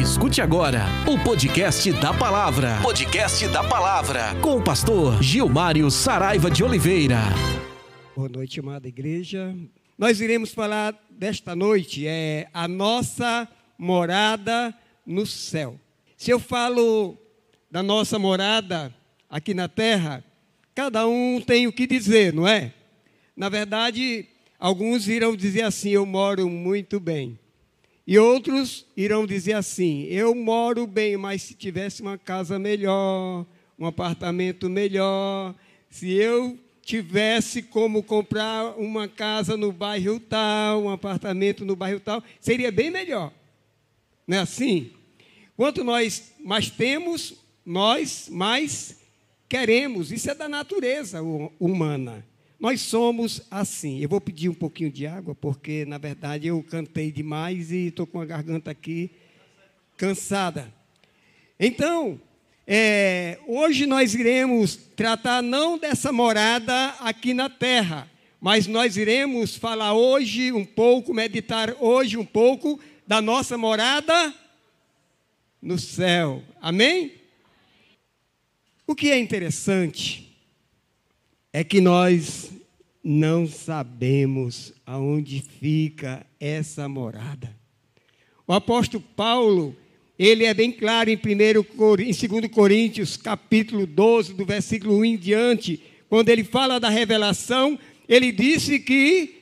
Escute agora o podcast da palavra. Podcast da palavra. Com o pastor Gilmário Saraiva de Oliveira. Boa noite, amada igreja. Nós iremos falar desta noite, é a nossa morada no céu. Se eu falo da nossa morada aqui na terra, cada um tem o que dizer, não é? Na verdade, alguns irão dizer assim: eu moro muito bem. E outros irão dizer assim: eu moro bem, mas se tivesse uma casa melhor, um apartamento melhor, se eu tivesse como comprar uma casa no bairro tal, um apartamento no bairro tal, seria bem melhor. Não é assim? Quanto nós mais temos, nós mais queremos. Isso é da natureza humana. Nós somos assim. Eu vou pedir um pouquinho de água, porque, na verdade, eu cantei demais e estou com a garganta aqui cansada. Então, é, hoje nós iremos tratar não dessa morada aqui na terra, mas nós iremos falar hoje um pouco, meditar hoje um pouco da nossa morada no céu. Amém? O que é interessante é que nós não sabemos aonde fica essa morada. O apóstolo Paulo, ele é bem claro em, 1, em 2 Coríntios, capítulo 12, do versículo 1 em diante, quando ele fala da revelação, ele disse que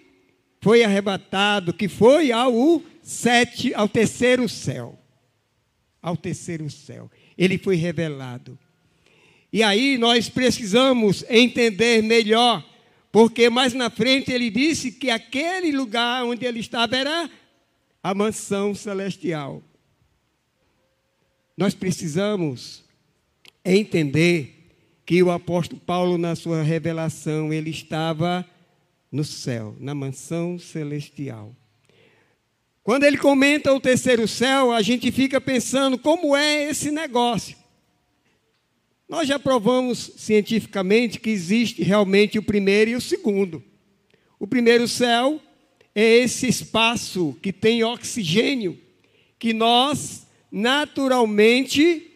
foi arrebatado, que foi ao sete, ao terceiro céu. Ao terceiro céu. Ele foi revelado. E aí nós precisamos entender melhor, porque mais na frente ele disse que aquele lugar onde ele estava era a mansão celestial. Nós precisamos entender que o apóstolo Paulo, na sua revelação, ele estava no céu, na mansão celestial. Quando ele comenta o terceiro céu, a gente fica pensando como é esse negócio. Nós já provamos cientificamente que existe realmente o primeiro e o segundo. O primeiro céu é esse espaço que tem oxigênio, que nós naturalmente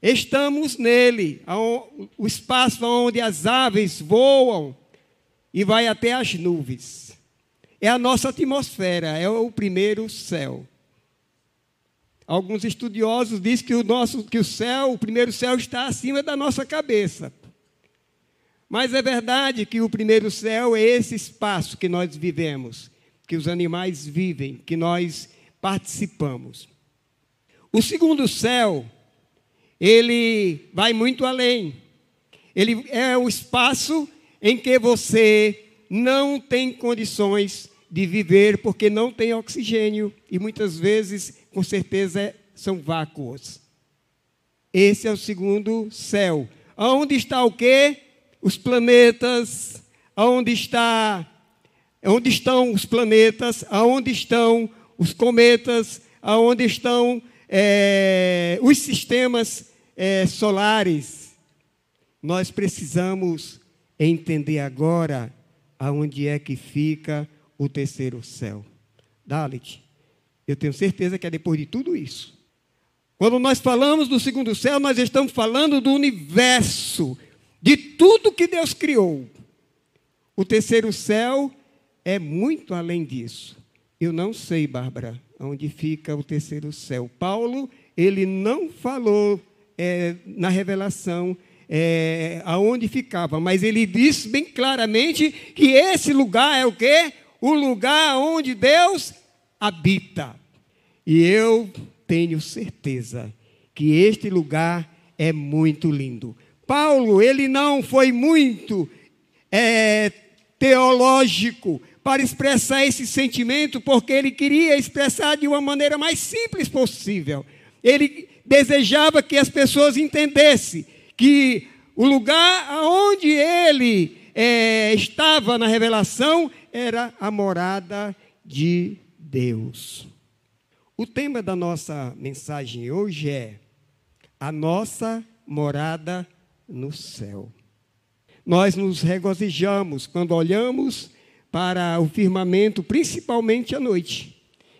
estamos nele, o espaço onde as aves voam e vai até as nuvens. É a nossa atmosfera, é o primeiro céu. Alguns estudiosos dizem que o nosso que o céu, o primeiro céu está acima da nossa cabeça. Mas é verdade que o primeiro céu é esse espaço que nós vivemos, que os animais vivem, que nós participamos. O segundo céu, ele vai muito além. Ele é o espaço em que você não tem condições de viver porque não tem oxigênio e muitas vezes com certeza são vácuos. Esse é o segundo céu. Onde está o quê? Os planetas. Onde está? Onde estão os planetas? Aonde estão os cometas? Aonde estão é, os sistemas é, solares? Nós precisamos entender agora aonde é que fica o terceiro céu. Dalit. Eu tenho certeza que é depois de tudo isso. Quando nós falamos do segundo céu, nós estamos falando do universo, de tudo que Deus criou. O terceiro céu é muito além disso. Eu não sei, Bárbara, onde fica o terceiro céu. Paulo, ele não falou é, na revelação é, aonde ficava, mas ele disse bem claramente que esse lugar é o quê? O lugar onde Deus habita. E eu tenho certeza que este lugar é muito lindo. Paulo, ele não foi muito é, teológico para expressar esse sentimento, porque ele queria expressar de uma maneira mais simples possível. Ele desejava que as pessoas entendessem que o lugar onde ele é, estava na revelação era a morada de Deus. O tema da nossa mensagem hoje é a nossa morada no céu. Nós nos regozijamos quando olhamos para o firmamento, principalmente à noite,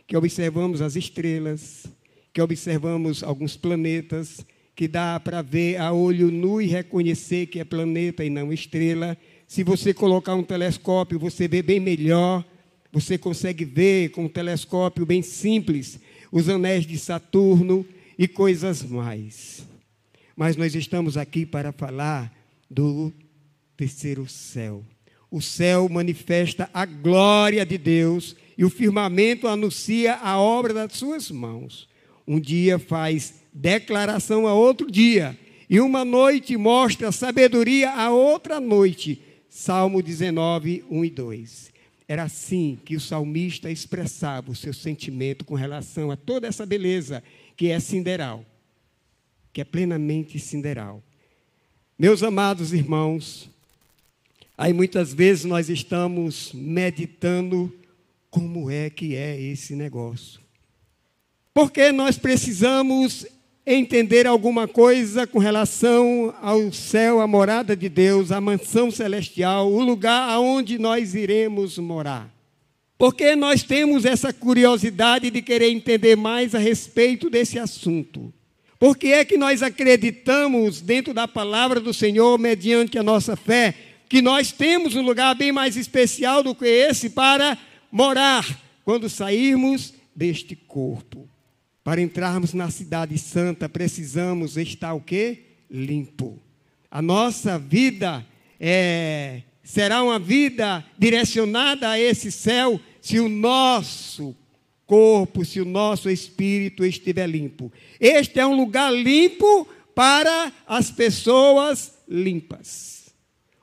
que observamos as estrelas, que observamos alguns planetas, que dá para ver a olho nu e reconhecer que é planeta e não estrela. Se você colocar um telescópio, você vê bem melhor. Você consegue ver com um telescópio bem simples os anéis de Saturno e coisas mais. Mas nós estamos aqui para falar do terceiro céu. O céu manifesta a glória de Deus e o firmamento anuncia a obra das suas mãos. Um dia faz declaração a outro dia, e uma noite mostra sabedoria a outra noite. Salmo 19, 1 e 2. Era assim que o salmista expressava o seu sentimento com relação a toda essa beleza que é sideral, que é plenamente sideral. Meus amados irmãos, aí muitas vezes nós estamos meditando como é que é esse negócio. Porque nós precisamos entender alguma coisa com relação ao céu, a morada de Deus, a mansão celestial, o lugar aonde nós iremos morar. Porque nós temos essa curiosidade de querer entender mais a respeito desse assunto. Por que é que nós acreditamos dentro da palavra do Senhor, mediante a nossa fé, que nós temos um lugar bem mais especial do que esse para morar quando sairmos deste corpo? Para entrarmos na cidade santa, precisamos estar o quê? Limpo. A nossa vida é, será uma vida direcionada a esse céu se o nosso corpo, se o nosso espírito estiver limpo. Este é um lugar limpo para as pessoas limpas.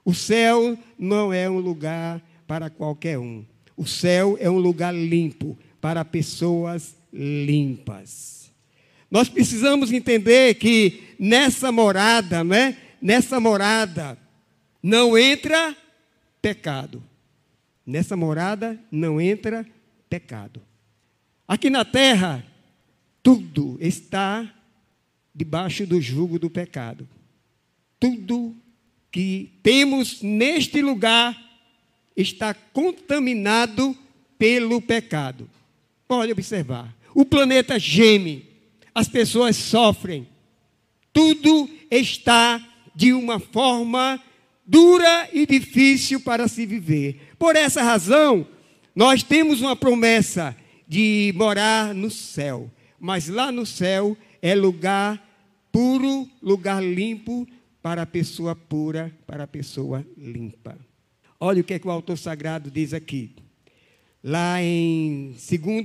O céu não é um lugar para qualquer um. O céu é um lugar limpo para pessoas limpas. Nós precisamos entender que nessa morada, né? Nessa morada não entra pecado. Nessa morada não entra pecado. Aqui na terra tudo está debaixo do jugo do pecado. Tudo que temos neste lugar está contaminado pelo pecado. Pode observar. O planeta geme, as pessoas sofrem, tudo está de uma forma dura e difícil para se viver. Por essa razão, nós temos uma promessa de morar no céu, mas lá no céu é lugar puro, lugar limpo para a pessoa pura, para a pessoa limpa. Olha o que, é que o autor sagrado diz aqui lá em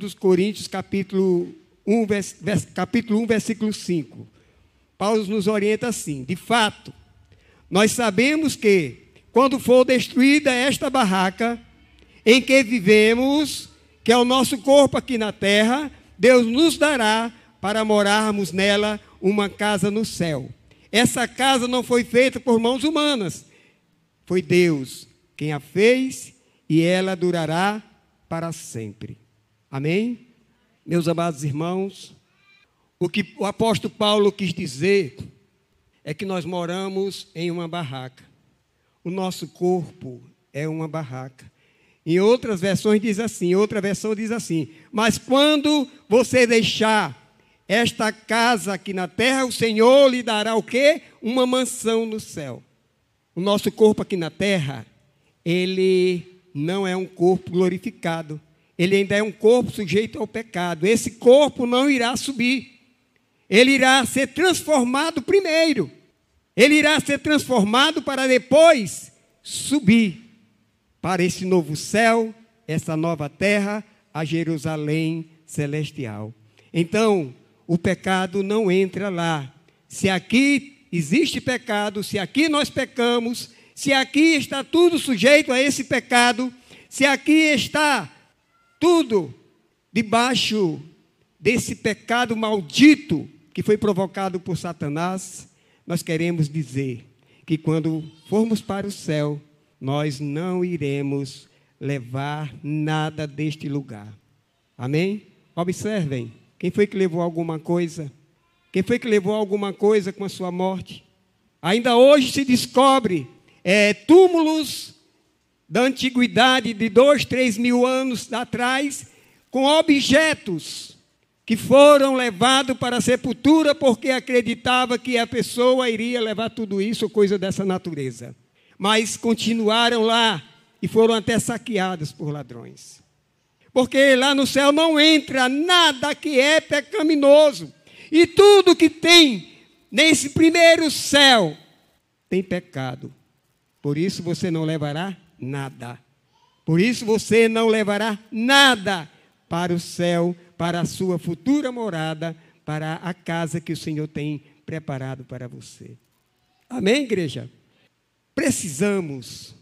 2 Coríntios, capítulo 1, vers, capítulo 1, versículo 5. Paulo nos orienta assim: de fato, nós sabemos que, quando for destruída esta barraca em que vivemos, que é o nosso corpo aqui na terra, Deus nos dará para morarmos nela uma casa no céu. Essa casa não foi feita por mãos humanas, foi Deus quem a fez e ela durará para sempre. Amém? Meus amados irmãos, o que o apóstolo Paulo quis dizer é que nós moramos em uma barraca. O nosso corpo é uma barraca. Em outras versões diz assim, outra versão diz assim: "Mas quando você deixar esta casa aqui na terra, o Senhor lhe dará o quê? Uma mansão no céu. O nosso corpo aqui na terra, ele não é um corpo glorificado. Ele ainda é um corpo sujeito ao pecado. Esse corpo não irá subir. Ele irá ser transformado primeiro. Ele irá ser transformado para depois subir para esse novo céu, essa nova terra, a Jerusalém celestial. Então, o pecado não entra lá. Se aqui existe pecado, se aqui nós pecamos, se aqui está tudo sujeito a esse pecado, se aqui está tudo debaixo desse pecado maldito que foi provocado por Satanás, nós queremos dizer que quando formos para o céu, nós não iremos levar nada deste lugar. Amém? Observem, quem foi que levou alguma coisa? Quem foi que levou alguma coisa com a sua morte? Ainda hoje se descobre é, túmulos da antiguidade de dois, três mil anos atrás, com objetos que foram levados para a sepultura porque acreditava que a pessoa iria levar tudo isso, coisa dessa natureza. Mas continuaram lá e foram até saqueados por ladrões. Porque lá no céu não entra nada que é pecaminoso. E tudo que tem nesse primeiro céu tem pecado. Por isso você não levará nada. Por isso você não levará nada para o céu, para a sua futura morada, para a casa que o Senhor tem preparado para você. Amém, igreja? Precisamos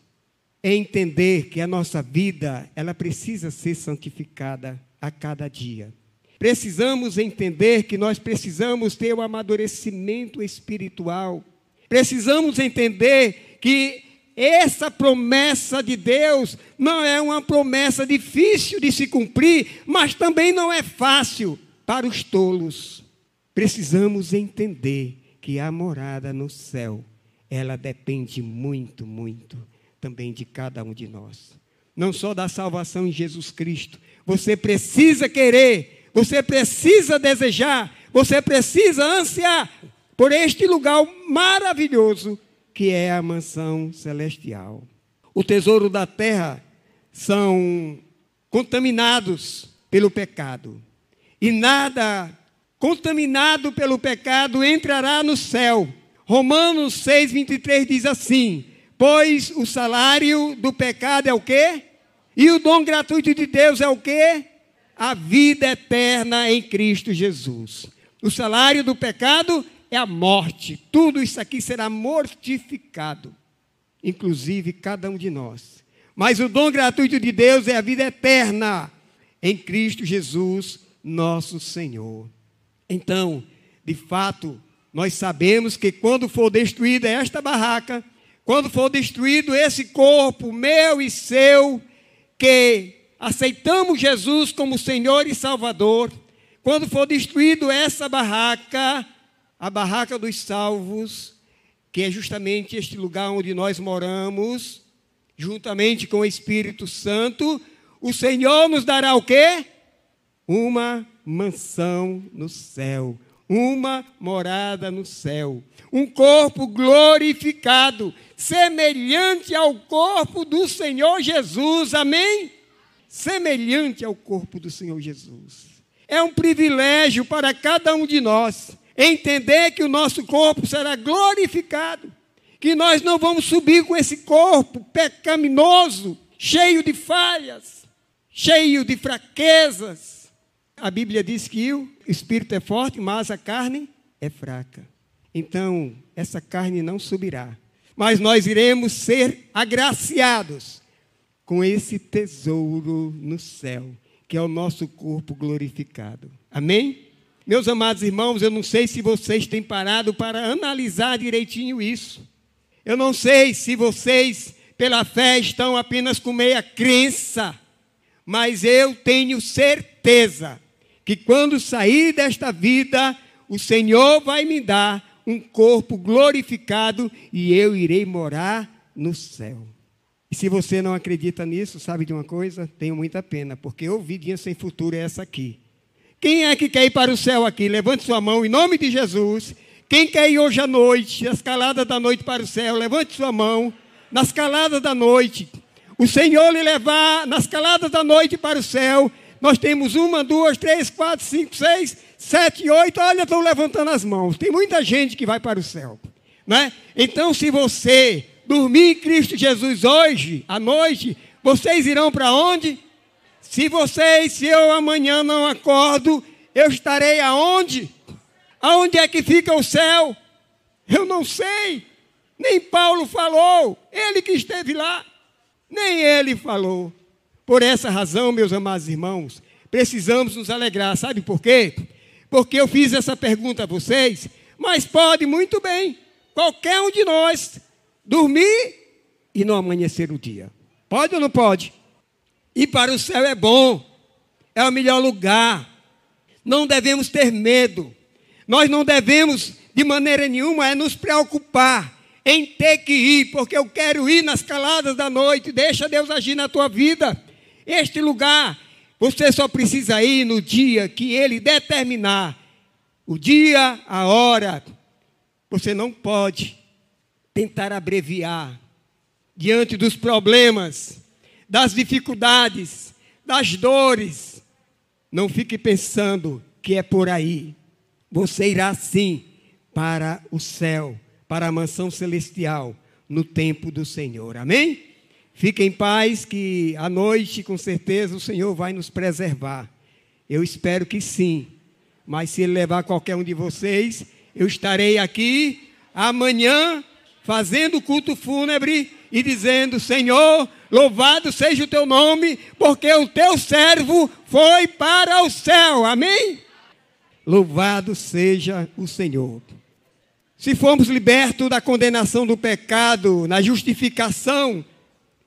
entender que a nossa vida, ela precisa ser santificada a cada dia. Precisamos entender que nós precisamos ter o um amadurecimento espiritual. Precisamos entender que essa promessa de Deus não é uma promessa difícil de se cumprir, mas também não é fácil para os tolos. Precisamos entender que a morada no céu, ela depende muito, muito também de cada um de nós. Não só da salvação em Jesus Cristo. Você precisa querer, você precisa desejar, você precisa ansiar por este lugar maravilhoso que é a mansão celestial. O tesouro da terra são contaminados pelo pecado. E nada contaminado pelo pecado entrará no céu. Romanos 6, 23 diz assim: Pois o salário do pecado é o quê? E o dom gratuito de Deus é o quê? A vida eterna em Cristo Jesus. O salário do pecado é a morte. Tudo isso aqui será mortificado, inclusive cada um de nós. Mas o dom gratuito de Deus é a vida eterna em Cristo Jesus, nosso Senhor. Então, de fato, nós sabemos que quando for destruída esta barraca, quando for destruído esse corpo meu e seu, que aceitamos Jesus como Senhor e Salvador, quando for destruído essa barraca, a barraca dos salvos, que é justamente este lugar onde nós moramos, juntamente com o Espírito Santo, o Senhor nos dará o quê? Uma mansão no céu, uma morada no céu, um corpo glorificado, semelhante ao corpo do Senhor Jesus. Amém? Semelhante ao corpo do Senhor Jesus. É um privilégio para cada um de nós entender que o nosso corpo será glorificado, que nós não vamos subir com esse corpo pecaminoso, cheio de falhas, cheio de fraquezas. A Bíblia diz que o espírito é forte, mas a carne é fraca. Então, essa carne não subirá, mas nós iremos ser agraciados com esse tesouro no céu, que é o nosso corpo glorificado. Amém? Meus amados irmãos, eu não sei se vocês têm parado para analisar direitinho isso. Eu não sei se vocês, pela fé, estão apenas com meia crença, mas eu tenho certeza que quando sair desta vida, o Senhor vai me dar um corpo glorificado e eu irei morar no céu. E se você não acredita nisso, sabe de uma coisa? Tenho muita pena, porque ouvidinha sem futuro é essa aqui. Quem é que quer ir para o céu aqui? Levante sua mão em nome de Jesus. Quem quer ir hoje à noite, nas caladas da noite para o céu? Levante sua mão. Nas caladas da noite. O Senhor lhe levar nas caladas da noite para o céu. Nós temos uma, duas, três, quatro, cinco, seis, sete, oito. Olha, estão levantando as mãos. Tem muita gente que vai para o céu. Né? Então, se você dormir em Cristo Jesus hoje, à noite, vocês irão para onde? Se vocês, se eu amanhã não acordo, eu estarei aonde? Aonde é que fica o céu? Eu não sei. Nem Paulo falou, ele que esteve lá. Nem ele falou. Por essa razão, meus amados irmãos, precisamos nos alegrar. Sabe por quê? Porque eu fiz essa pergunta a vocês, mas pode muito bem qualquer um de nós dormir e não amanhecer o dia. Pode ou não pode? Ir para o céu é bom, é o melhor lugar. Não devemos ter medo. Nós não devemos, de maneira nenhuma, é nos preocupar em ter que ir, porque eu quero ir nas caladas da noite. Deixa Deus agir na tua vida. Este lugar, Você só precisa ir no dia que ele determinar. O dia, a hora. Você não pode tentar abreviar diante dos problemas, das dificuldades, das dores. Não fique pensando que é por aí. Você irá sim para o céu, para a mansão celestial, no tempo do Senhor. Amém? Fique em paz, que à noite, com certeza, o Senhor vai nos preservar. Eu espero que sim. Mas se Ele levar qualquer um de vocês, eu estarei aqui amanhã fazendo o culto fúnebre e dizendo: Senhor, louvado seja o teu nome, porque o teu servo foi para o céu. Amém? Louvado seja o Senhor. Se formos libertos da condenação do pecado, na justificação,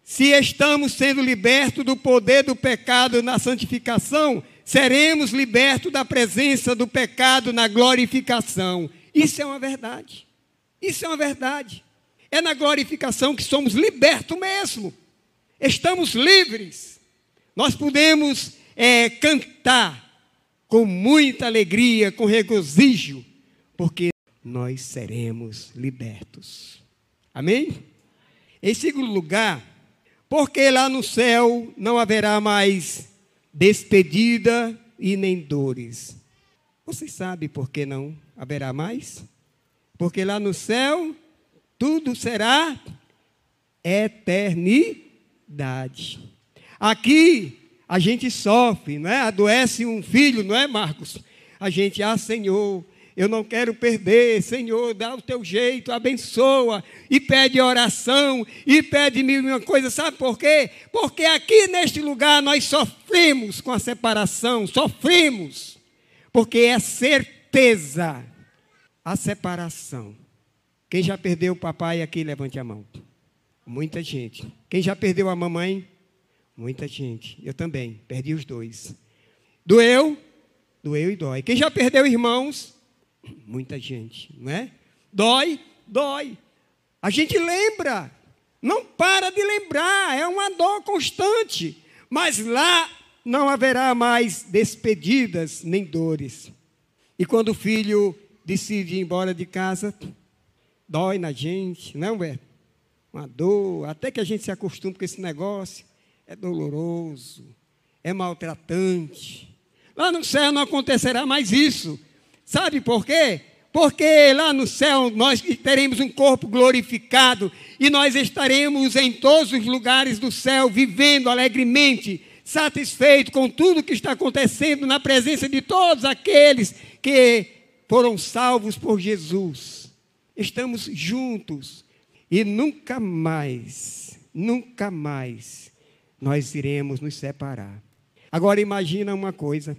se estamos sendo libertos do poder do pecado na santificação, seremos libertos da presença do pecado na glorificação. Isso é uma verdade. Isso é uma verdade. É na glorificação que somos libertos mesmo. Estamos livres. Nós podemos é, cantar com muita alegria, com regozijo, porque nós seremos libertos. Amém? Em segundo lugar, porque lá no céu não haverá mais despedida e nem dores. Vocês sabem por que não haverá mais? Porque lá no céu tudo será eternidade. Aqui a gente sofre, não é? Adoece um filho, não é, Marcos? A gente, ah, Senhor, eu não quero perder, Senhor, dá o teu jeito, abençoa, e pede oração, e pede mil uma coisa, sabe por quê? Porque aqui neste lugar nós sofremos com a separação, sofremos, porque é certeza a separação. Quem já perdeu o papai aqui, levante a mão. Muita gente. Quem já perdeu a mamãe? Muita gente. Eu também, perdi os dois. Doeu? Doeu e dói. Quem já perdeu irmãos? Muita gente, não é? Dói? Dói. A gente lembra, não para de lembrar, é uma dor constante. Mas lá não haverá mais despedidas nem dores. E quando o filho decide ir embora de casa, dói na gente, não é? Uma dor, até que a gente se acostume com esse negócio é doloroso, é maltratante. Lá no céu não acontecerá mais isso. Sabe por quê? Porque lá no céu nós teremos um corpo glorificado e nós estaremos em todos os lugares do céu vivendo alegremente, satisfeito com tudo que está acontecendo na presença de todos aqueles que foram salvos por Jesus. Estamos juntos e nunca mais, nunca mais nós iremos nos separar. Agora imagina uma coisa.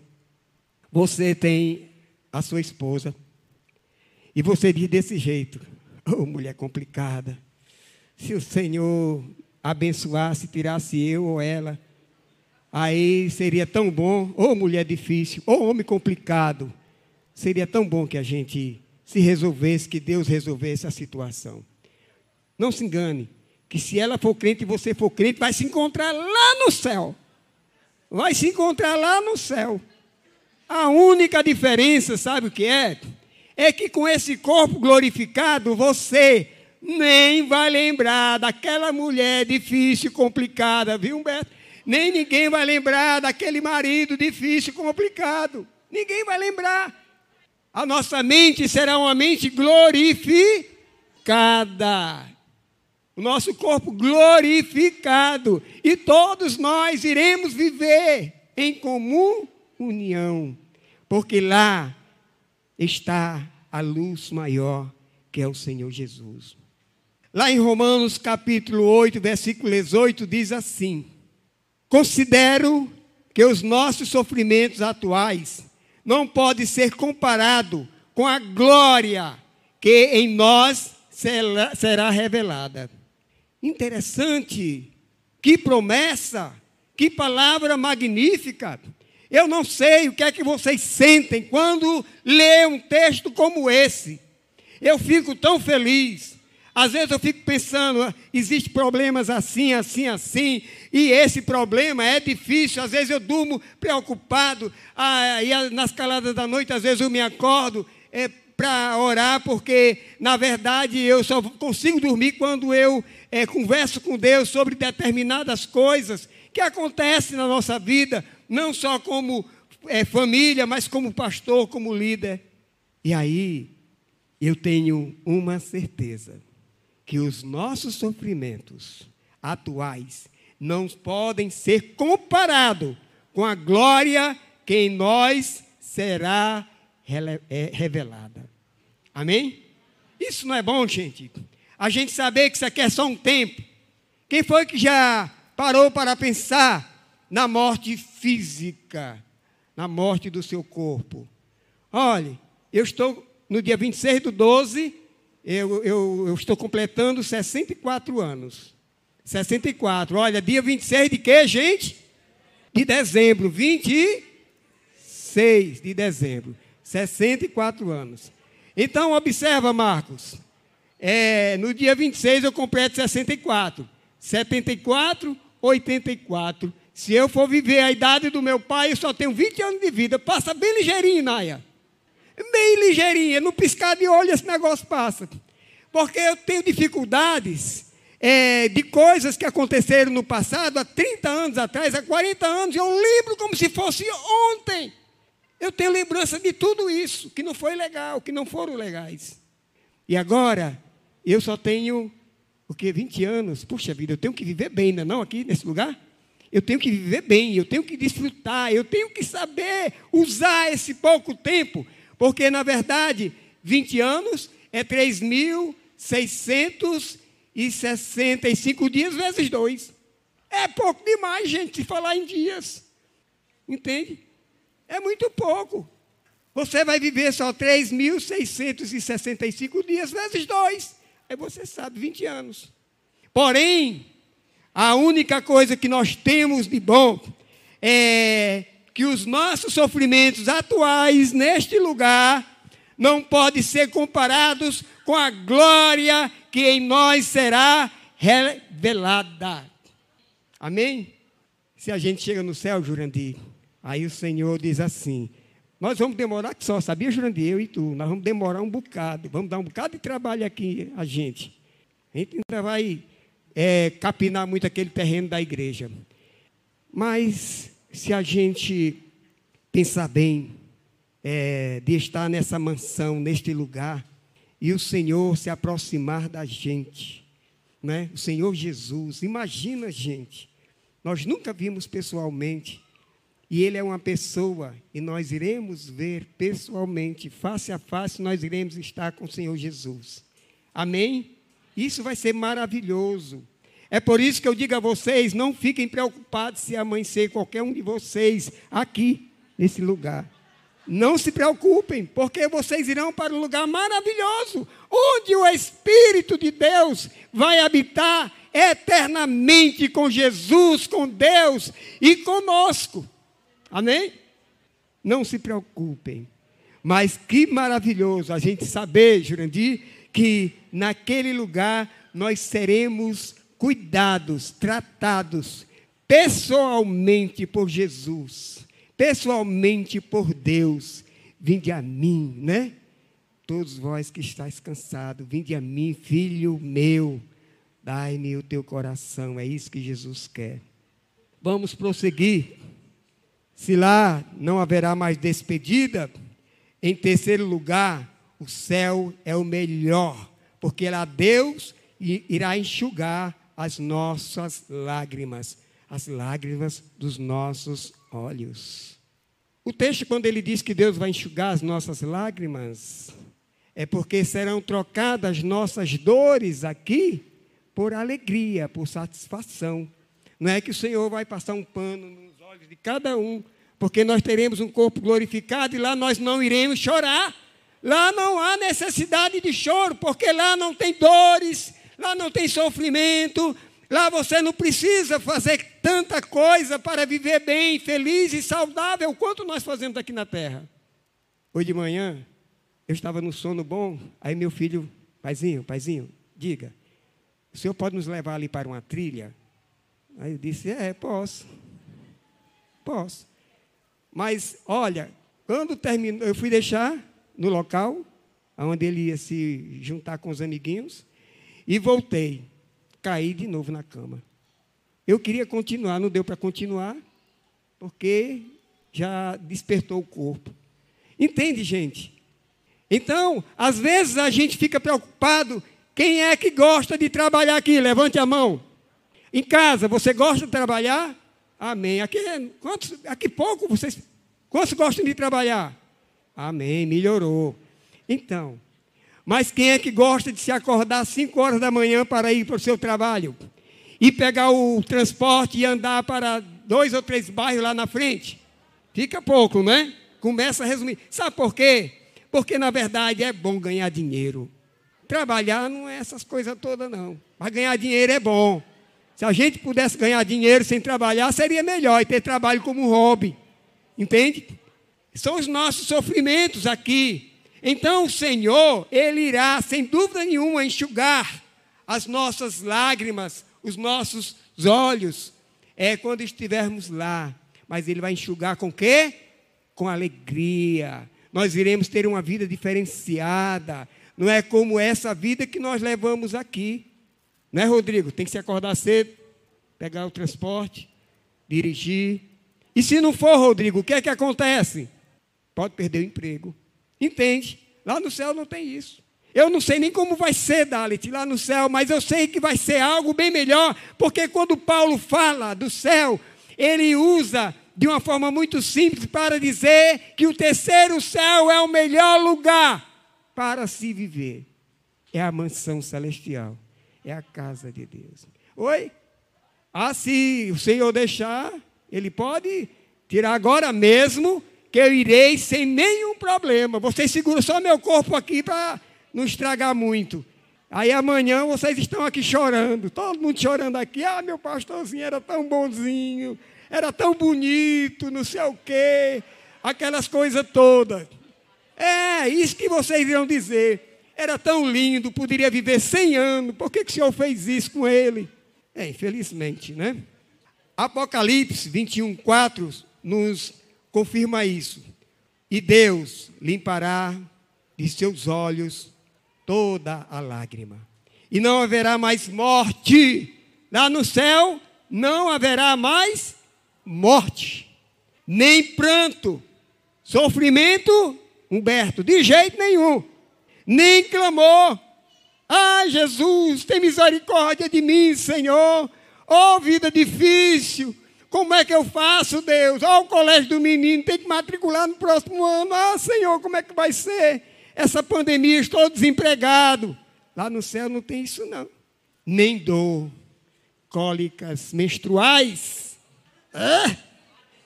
Você tem a sua esposa e você diz desse jeito: "Oh, mulher complicada. Se o Senhor abençoasse, tirasse eu ou ela, aí seria tão bom. Ô oh, mulher difícil, ô oh, homem complicado. Seria tão bom que a gente se resolvesse, que Deus resolvesse a situação. Não se engane que se ela for crente e você for crente, vai se encontrar lá no céu. Vai se encontrar lá no céu. A única diferença, sabe o que é? É que com esse corpo glorificado, você nem vai lembrar daquela mulher difícil, complicada, viu, Humberto? Nem ninguém vai lembrar daquele marido difícil, complicado. Ninguém vai lembrar. A nossa mente será uma mente glorificada o nosso corpo glorificado, e todos nós iremos viver em comum união, porque lá está a luz maior que é o Senhor Jesus. Lá em Romanos capítulo 8, versículo 18 diz assim: Considero que os nossos sofrimentos atuais não podem ser comparados com a glória que em nós será revelada. Interessante, que promessa, que palavra magnífica. Eu não sei o que é que vocês sentem quando lê um texto como esse. Eu fico tão feliz. Às vezes eu fico pensando, ah, existem problemas assim, assim, assim, e esse problema é difícil. Às vezes eu durmo preocupado, ah, e nas caladas da noite, às vezes eu me acordo é, para orar, porque na verdade eu só consigo dormir quando eu é, converso com Deus sobre determinadas coisas que acontecem na nossa vida, não só como é, família, mas como pastor, como líder. E aí eu tenho uma certeza que os nossos sofrimentos atuais não podem ser comparados com a glória que em nós será é, revelada. Amém? Isso não é bom, gente? A gente saber que isso aqui é só um tempo. Quem foi que já parou para pensar na morte física, na morte do seu corpo? Olhe, eu estou no dia 26 do 12 eu, eu, eu estou completando 64 anos. 64. Olha, dia 26 de quê, gente? De dezembro. 26 de dezembro. 64 anos. Então, observa, Marcos. É, no dia 26 eu completo 64. 74, 84. Se eu for viver a idade do meu pai, eu só tenho 20 anos de vida. Passa bem ligeirinho, Naia bem ligeirinha, no piscar de olho esse negócio passa. Porque eu tenho dificuldades é, de coisas que aconteceram no passado, há 30 anos atrás, há 40 anos, eu lembro como se fosse ontem. Eu tenho lembrança de tudo isso, que não foi legal, que não foram legais. E agora, eu só tenho, o que, 20 anos? Puxa vida, eu tenho que viver bem, não, é não aqui nesse lugar? Eu tenho que viver bem, eu tenho que desfrutar, eu tenho que saber usar esse pouco tempo porque, na verdade, 20 anos é 3.665 dias vezes 2. É pouco demais, gente, falar em dias. Entende? É muito pouco. Você vai viver só 3.665 dias vezes 2. Aí você sabe, 20 anos. Porém, a única coisa que nós temos de bom é que os nossos sofrimentos atuais neste lugar não podem ser comparados com a glória que em nós será revelada. Amém? Se a gente chega no céu, Jurandir, aí o Senhor diz assim: Nós vamos demorar só, sabia, Jurandir? Eu e tu, nós vamos demorar um bocado, vamos dar um bocado de trabalho aqui a gente. A gente ainda vai é, capinar muito aquele terreno da igreja. Mas se a gente pensar bem, é, de estar nessa mansão, neste lugar, e o Senhor se aproximar da gente, né? o Senhor Jesus, imagina, gente, nós nunca vimos pessoalmente, e Ele é uma pessoa, e nós iremos ver pessoalmente, face a face, nós iremos estar com o Senhor Jesus. Amém? Isso vai ser maravilhoso. É por isso que eu digo a vocês: não fiquem preocupados se amanhecer qualquer um de vocês aqui nesse lugar. Não se preocupem, porque vocês irão para um lugar maravilhoso, onde o Espírito de Deus vai habitar eternamente com Jesus, com Deus e conosco. Amém? Não se preocupem. Mas que maravilhoso a gente saber, Jurandir, que naquele lugar nós seremos cuidados, tratados pessoalmente por Jesus, pessoalmente por Deus. Vinde a mim, né? Todos vós que estáis cansados, vinde a mim, filho meu, dai-me o teu coração. É isso que Jesus quer. Vamos prosseguir. Se lá não haverá mais despedida, em terceiro lugar, o céu é o melhor, porque lá Deus irá enxugar as nossas lágrimas, as lágrimas dos nossos olhos. O texto, quando ele diz que Deus vai enxugar as nossas lágrimas, é porque serão trocadas nossas dores aqui por alegria, por satisfação. Não é que o Senhor vai passar um pano olhos de cada um, porque nós teremos um corpo glorificado e lá nós não iremos chorar. Lá não há necessidade de choro, porque lá não tem dores, lá não tem sofrimento, lá você não precisa fazer tanta coisa para viver bem, feliz e saudável quanto nós fazemos aqui na terra. Hoje de manhã, eu estava no sono bom, aí meu filho, paizinho, paizinho, diga, o senhor pode nos levar ali para uma trilha? Aí eu disse: É, posso. Posso. Mas, olha, quando terminou, eu fui deixar no local, onde ele ia se juntar com os amiguinhos, e voltei. Caí de novo na cama. Eu queria continuar, não deu para continuar, porque já despertou o corpo. Entende, gente? Então, às vezes a gente fica preocupado. Quem é que gosta de trabalhar aqui? Levante a mão. Em casa, você gosta de trabalhar? Amém. Aqui, quantos, aqui pouco vocês. Quantos gostam de trabalhar? Amém. Melhorou. Então, mas quem é que gosta de se acordar às 5 horas da manhã para ir para o seu trabalho? E pegar o transporte e andar para dois ou três bairros lá na frente? Fica pouco, né? Começa a resumir. Sabe por quê? Porque, na verdade, é bom ganhar dinheiro. Trabalhar não é essas coisas todas, não. Mas ganhar dinheiro é bom. Se a gente pudesse ganhar dinheiro sem trabalhar, seria melhor e ter trabalho como hobby. Entende? São os nossos sofrimentos aqui. Então o Senhor, Ele irá, sem dúvida nenhuma, enxugar as nossas lágrimas, os nossos olhos, é quando estivermos lá. Mas Ele vai enxugar com quê? Com alegria. Nós iremos ter uma vida diferenciada. Não é como essa vida que nós levamos aqui. Não é, Rodrigo? Tem que se acordar cedo, pegar o transporte, dirigir. E se não for, Rodrigo, o que é que acontece? Pode perder o emprego. Entende? Lá no céu não tem isso. Eu não sei nem como vai ser, Dalit, lá no céu, mas eu sei que vai ser algo bem melhor, porque quando Paulo fala do céu, ele usa de uma forma muito simples para dizer que o terceiro céu é o melhor lugar para se viver. É a mansão celestial é a casa de Deus. Oi? Ah, se o Senhor deixar, Ele pode tirar agora mesmo, que eu irei sem nenhum problema. Vocês seguram só meu corpo aqui para não estragar muito. Aí amanhã vocês estão aqui chorando, todo mundo chorando aqui. Ah, meu pastorzinho era tão bonzinho, era tão bonito, não sei o quê, aquelas coisas todas. É, isso que vocês irão dizer era tão lindo, poderia viver 100 anos, por que, que o Senhor fez isso com ele? É, infelizmente, né? Apocalipse 21, 4 nos confirma isso. E Deus limpará de seus olhos toda a lágrima. E não haverá mais morte. Lá no céu não haverá mais morte, nem pranto, sofrimento, Humberto, de jeito nenhum nem clamou. Ah, Jesus, tem misericórdia de mim, Senhor. Oh, vida difícil. Como é que eu faço, Deus? Ó, oh, o colégio do menino tem que matricular no próximo ano. Ah, Senhor, como é que vai ser? Essa pandemia, estou desempregado. Lá no céu não tem isso, não. Nem dor, cólicas menstruais. É?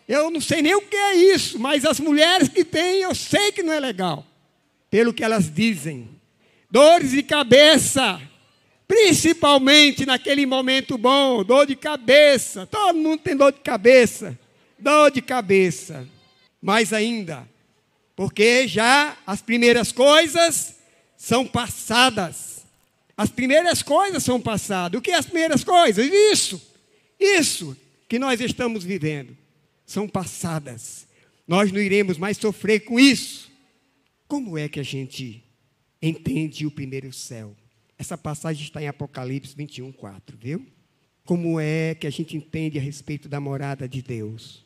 Eu não sei nem o que é isso, mas as mulheres que têm, eu sei que não é legal pelo que elas dizem. Dores de cabeça, principalmente naquele momento bom, dor de cabeça. Todo mundo tem dor de cabeça. Dor de cabeça. Mais ainda, porque já as primeiras coisas são passadas. As primeiras coisas são passadas. O que é as primeiras coisas? Isso, isso que nós estamos vivendo são passadas. Nós não iremos mais sofrer com isso. Como é que a gente entende o primeiro céu? Essa passagem está em Apocalipse 21, 4, viu? Como é que a gente entende a respeito da morada de Deus?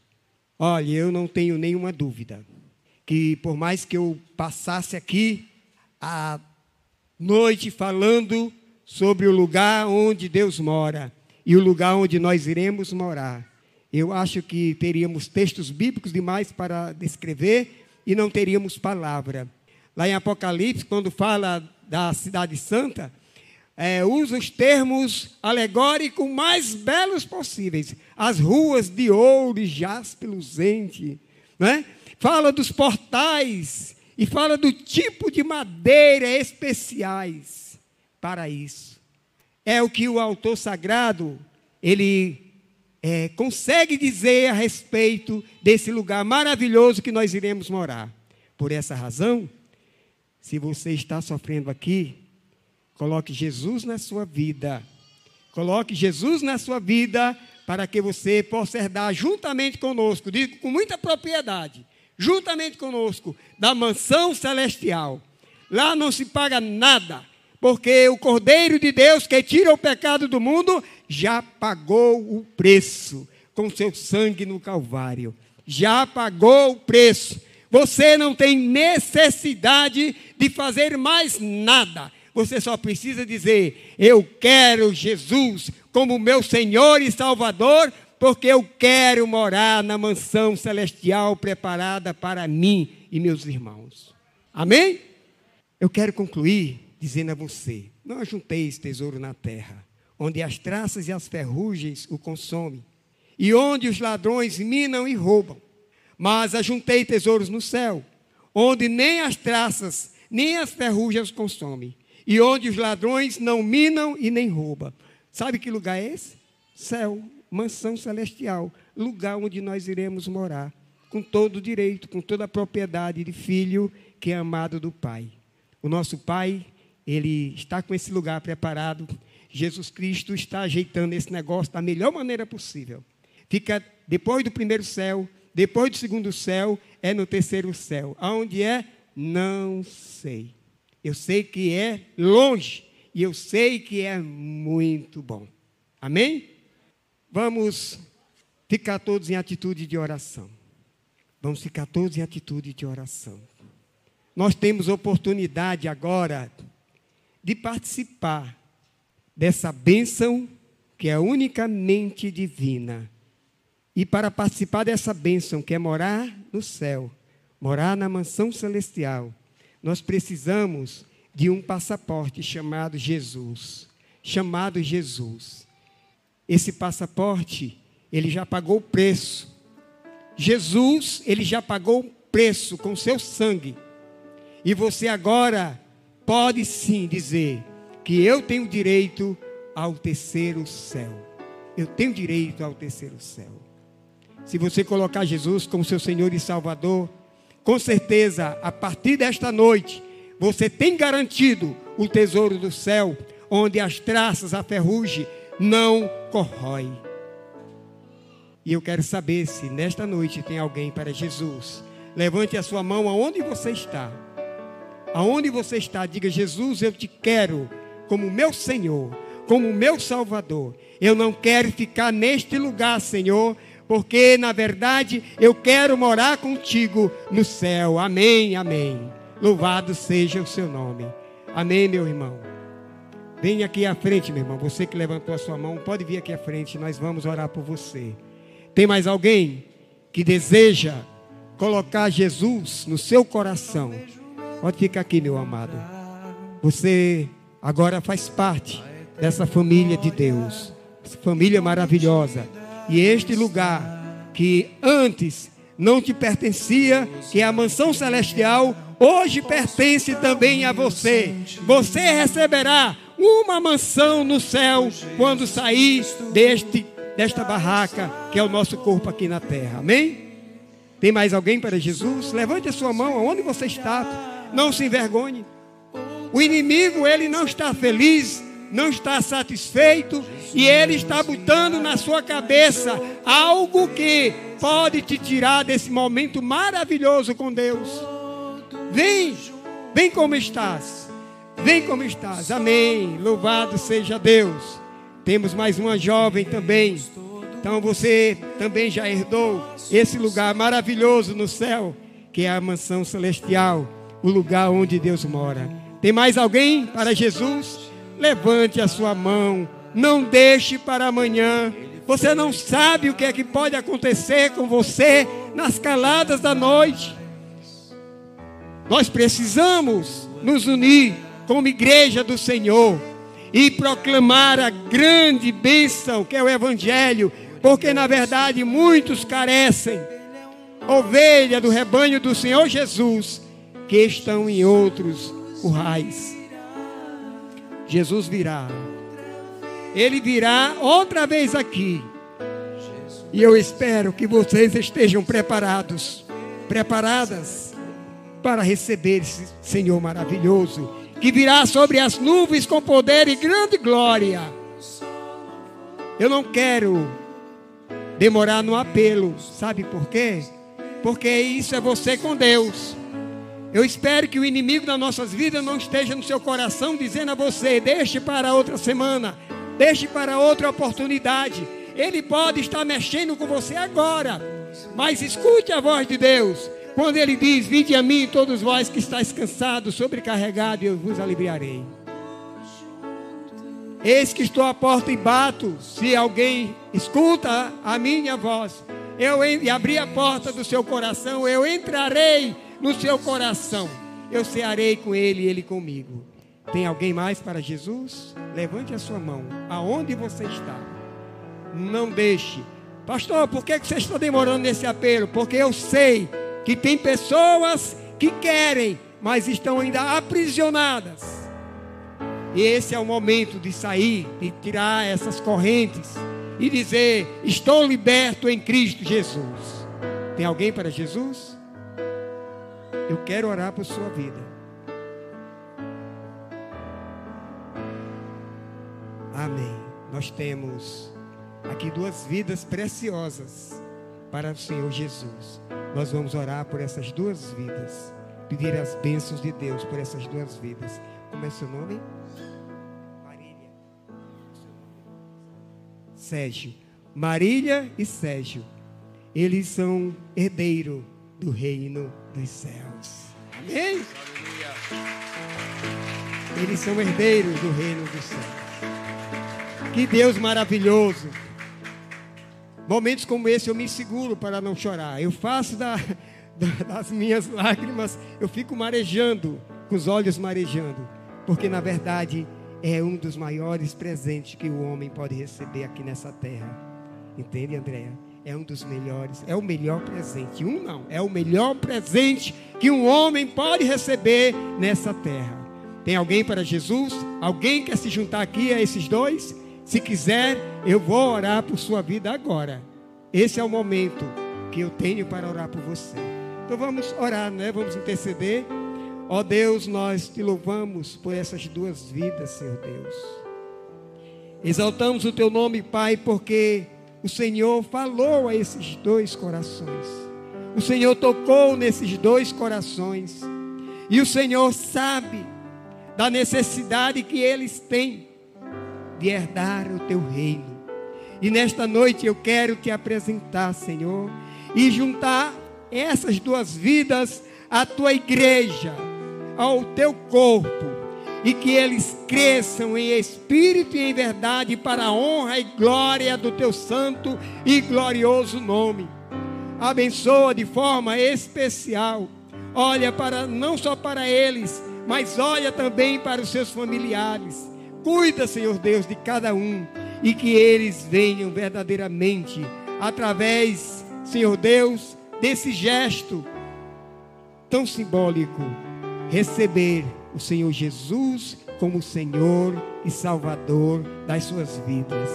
Olha, eu não tenho nenhuma dúvida que, por mais que eu passasse aqui a noite falando sobre o lugar onde Deus mora e o lugar onde nós iremos morar, eu acho que teríamos textos bíblicos demais para descrever e não teríamos palavra. Lá em Apocalipse, quando fala da cidade santa, é, usa os termos alegóricos mais belos possíveis. As ruas de ouro e jaspe luzente. Né? Fala dos portais e fala do tipo de madeira especiais para isso. É o que o autor sagrado ele é, consegue dizer a respeito desse lugar maravilhoso que nós iremos morar. Por essa razão, se você está sofrendo aqui, Coloque Jesus na sua vida. Coloque Jesus na sua vida para que você possa herdar juntamente conosco, digo com muita propriedade, juntamente conosco, da mansão celestial. Lá não se paga nada, porque o Cordeiro de Deus que tira o pecado do mundo já pagou o preço com seu sangue no Calvário. Já pagou o preço. Você não tem necessidade de fazer mais nada. Você só precisa dizer: Eu quero Jesus como meu Senhor e Salvador, porque eu quero morar na mansão celestial preparada para mim e meus irmãos. Amém? Eu quero concluir dizendo a você: Não ajunteis tesouro na terra, onde as traças e as ferrugens o consomem, e onde os ladrões minam e roubam. Mas ajuntei tesouros no céu, onde nem as traças nem as ferrugens consomem, e onde os ladrões não minam e nem roubam. Sabe que lugar é esse? Céu, mansão celestial, lugar onde nós iremos morar, com todo o direito, com toda a propriedade de filho que é amado do Pai. O nosso Pai, ele está com esse lugar preparado. Jesus Cristo está ajeitando esse negócio da melhor maneira possível. Fica depois do primeiro céu, depois do segundo céu, é no terceiro céu. Aonde é? Não sei. Eu sei que é longe e eu sei que é muito bom. Amém? Vamos ficar todos em atitude de oração. Vamos ficar todos em atitude de oração. Nós temos oportunidade agora de participar dessa bênção que é unicamente divina. E para participar dessa bênção, que é morar no céu, morar na mansão celestial, nós precisamos de um passaporte chamado Jesus. Chamado Jesus. Esse passaporte, ele já pagou o preço. Jesus, ele já pagou o preço com seu sangue. E você agora pode sim dizer que eu tenho direito ao terceiro céu. Eu tenho direito ao terceiro céu. Se você colocar Jesus como seu Senhor e Salvador, com certeza, a partir desta noite, você tem garantido o tesouro do céu, onde as traças, a ferrugem não corrói. E eu quero saber se nesta noite tem alguém para Jesus. Levante a sua mão aonde você está. Aonde você está, diga: Jesus, eu te quero como meu Senhor, como meu Salvador. Eu não quero ficar neste lugar, Senhor, porque na verdade eu quero morar contigo no céu. Amém, amém. Louvado seja o seu nome. Amém, meu irmão. Venha aqui à frente, meu irmão. Você que levantou a sua mão, pode vir aqui à frente, nós vamos orar por você. Tem mais alguém que deseja colocar Jesus no seu coração? Pode ficar aqui, meu amado. Você agora faz parte dessa família de Deus, essa família maravilhosa e este lugar que antes não te pertencia, que é a mansão celestial, hoje pertence também a você. Você receberá uma mansão no céu quando sair deste desta barraca que é o nosso corpo aqui na terra. Amém? Tem mais alguém para Jesus? Levante a sua mão aonde você está. Não se envergonhe. O inimigo, ele não está feliz não está satisfeito e ele está botando na sua cabeça algo que pode te tirar desse momento maravilhoso com Deus. Vem, vem como estás. Vem como estás. Amém. Louvado seja Deus. Temos mais uma jovem também. Então você também já herdou esse lugar maravilhoso no céu, que é a mansão celestial, o lugar onde Deus mora. Tem mais alguém para Jesus? levante a sua mão, não deixe para amanhã. Você não sabe o que é que pode acontecer com você nas caladas da noite. Nós precisamos nos unir como igreja do Senhor e proclamar a grande bênção que é o Evangelho, porque na verdade muitos carecem, ovelha do rebanho do Senhor Jesus, que estão em outros currais. Jesus virá. Ele virá outra vez aqui. E eu espero que vocês estejam preparados, preparadas para receber esse Senhor maravilhoso que virá sobre as nuvens com poder e grande glória. Eu não quero demorar no apelo, sabe por quê? Porque isso é você com Deus. Eu espero que o inimigo das nossas vidas não esteja no seu coração dizendo a você: deixe para outra semana, deixe para outra oportunidade. Ele pode estar mexendo com você agora, mas escute a voz de Deus. Quando ele diz: Vinde a mim, todos vós que estáis cansados, sobrecarregados, eu vos aliviarei. Eis que estou à porta e bato. Se alguém escuta a minha voz, eu e abri a porta do seu coração, eu entrarei no seu coração. Eu cearei com ele e ele comigo. Tem alguém mais para Jesus? Levante a sua mão. Aonde você está? Não deixe. Pastor, por que você está demorando nesse apelo? Porque eu sei que tem pessoas que querem, mas estão ainda aprisionadas. E esse é o momento de sair, de tirar essas correntes e dizer: Estou liberto em Cristo Jesus. Tem alguém para Jesus? Eu quero orar por sua vida. Amém. Nós temos aqui duas vidas preciosas para o Senhor Jesus. Nós vamos orar por essas duas vidas. Pedir as bênçãos de Deus por essas duas vidas. Como é seu nome? Marília. Sérgio. Marília e Sérgio. Eles são herdeiro do reino dos céus. Amém? Eles são herdeiros do reino dos céus. Que Deus maravilhoso. Momentos como esse eu me seguro para não chorar. Eu faço da, da, das minhas lágrimas, eu fico marejando, com os olhos marejando, porque na verdade é um dos maiores presentes que o homem pode receber aqui nessa terra. Entende, Andréa? É um dos melhores, é o melhor presente. Um não, é o melhor presente que um homem pode receber nessa terra. Tem alguém para Jesus? Alguém quer se juntar aqui a esses dois? Se quiser, eu vou orar por sua vida agora. Esse é o momento que eu tenho para orar por você. Então vamos orar, né? Vamos interceder. Ó Deus, nós te louvamos por essas duas vidas, Senhor Deus. Exaltamos o teu nome, Pai, porque o Senhor falou a esses dois corações. O Senhor tocou nesses dois corações. E o Senhor sabe da necessidade que eles têm de herdar o teu reino. E nesta noite eu quero te apresentar, Senhor, e juntar essas duas vidas à tua igreja, ao teu corpo, e que eles cresçam em espírito e em verdade para a honra e glória do teu santo e glorioso nome. Abençoa de forma especial. Olha para não só para eles, mas olha também para os seus familiares Cuida, Senhor Deus, de cada um e que eles venham verdadeiramente através, Senhor Deus, desse gesto tão simbólico, receber o Senhor Jesus como Senhor e Salvador das suas vidas.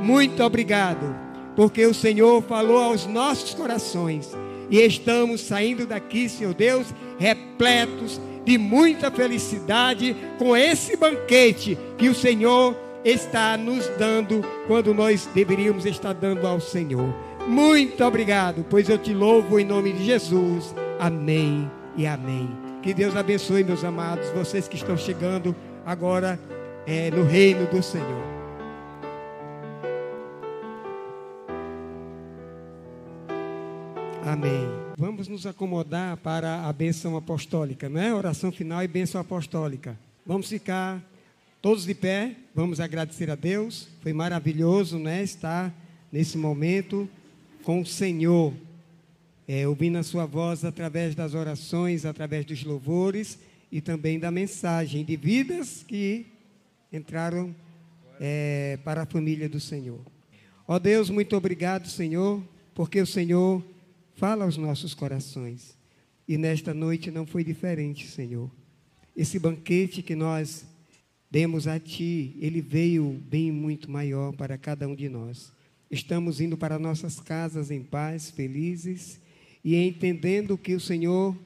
Muito obrigado, porque o Senhor falou aos nossos corações e estamos saindo daqui, Senhor Deus, repletos de muita felicidade com esse banquete que o Senhor está nos dando quando nós deveríamos estar dando ao Senhor. Muito obrigado, pois eu te louvo em nome de Jesus. Amém e amém. Que Deus abençoe, meus amados, vocês que estão chegando agora é, no reino do Senhor. Amém. Vamos nos acomodar para a bênção apostólica, não é? Oração final e bênção apostólica. Vamos ficar todos de pé, vamos agradecer a Deus. Foi maravilhoso, né? Estar nesse momento com o Senhor, é, ouvindo a Sua voz através das orações, através dos louvores e também da mensagem de vidas que entraram é, para a família do Senhor. Ó Deus, muito obrigado, Senhor, porque o Senhor Fala aos nossos corações. E nesta noite não foi diferente, Senhor. Esse banquete que nós demos a Ti, ele veio bem muito maior para cada um de nós. Estamos indo para nossas casas em paz, felizes e entendendo que o Senhor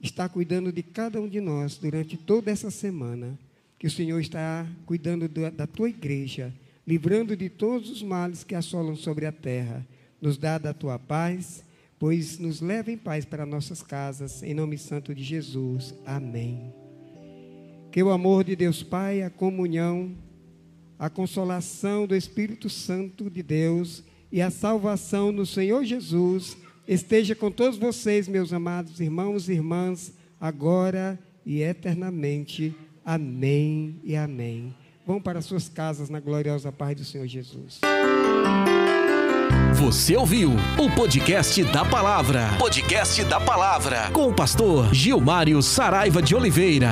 está cuidando de cada um de nós durante toda essa semana. Que o Senhor está cuidando da tua igreja, livrando de todos os males que assolam sobre a terra. Nos dá da tua paz, pois nos leva em paz para nossas casas, em nome santo de Jesus. Amém. Que o amor de Deus Pai, a comunhão, a consolação do Espírito Santo de Deus e a salvação no Senhor Jesus esteja com todos vocês, meus amados irmãos e irmãs, agora e eternamente. Amém e amém. Vão para suas casas na gloriosa paz do Senhor Jesus. Você ouviu o podcast da palavra. Podcast da palavra com o pastor Gilmário Saraiva de Oliveira.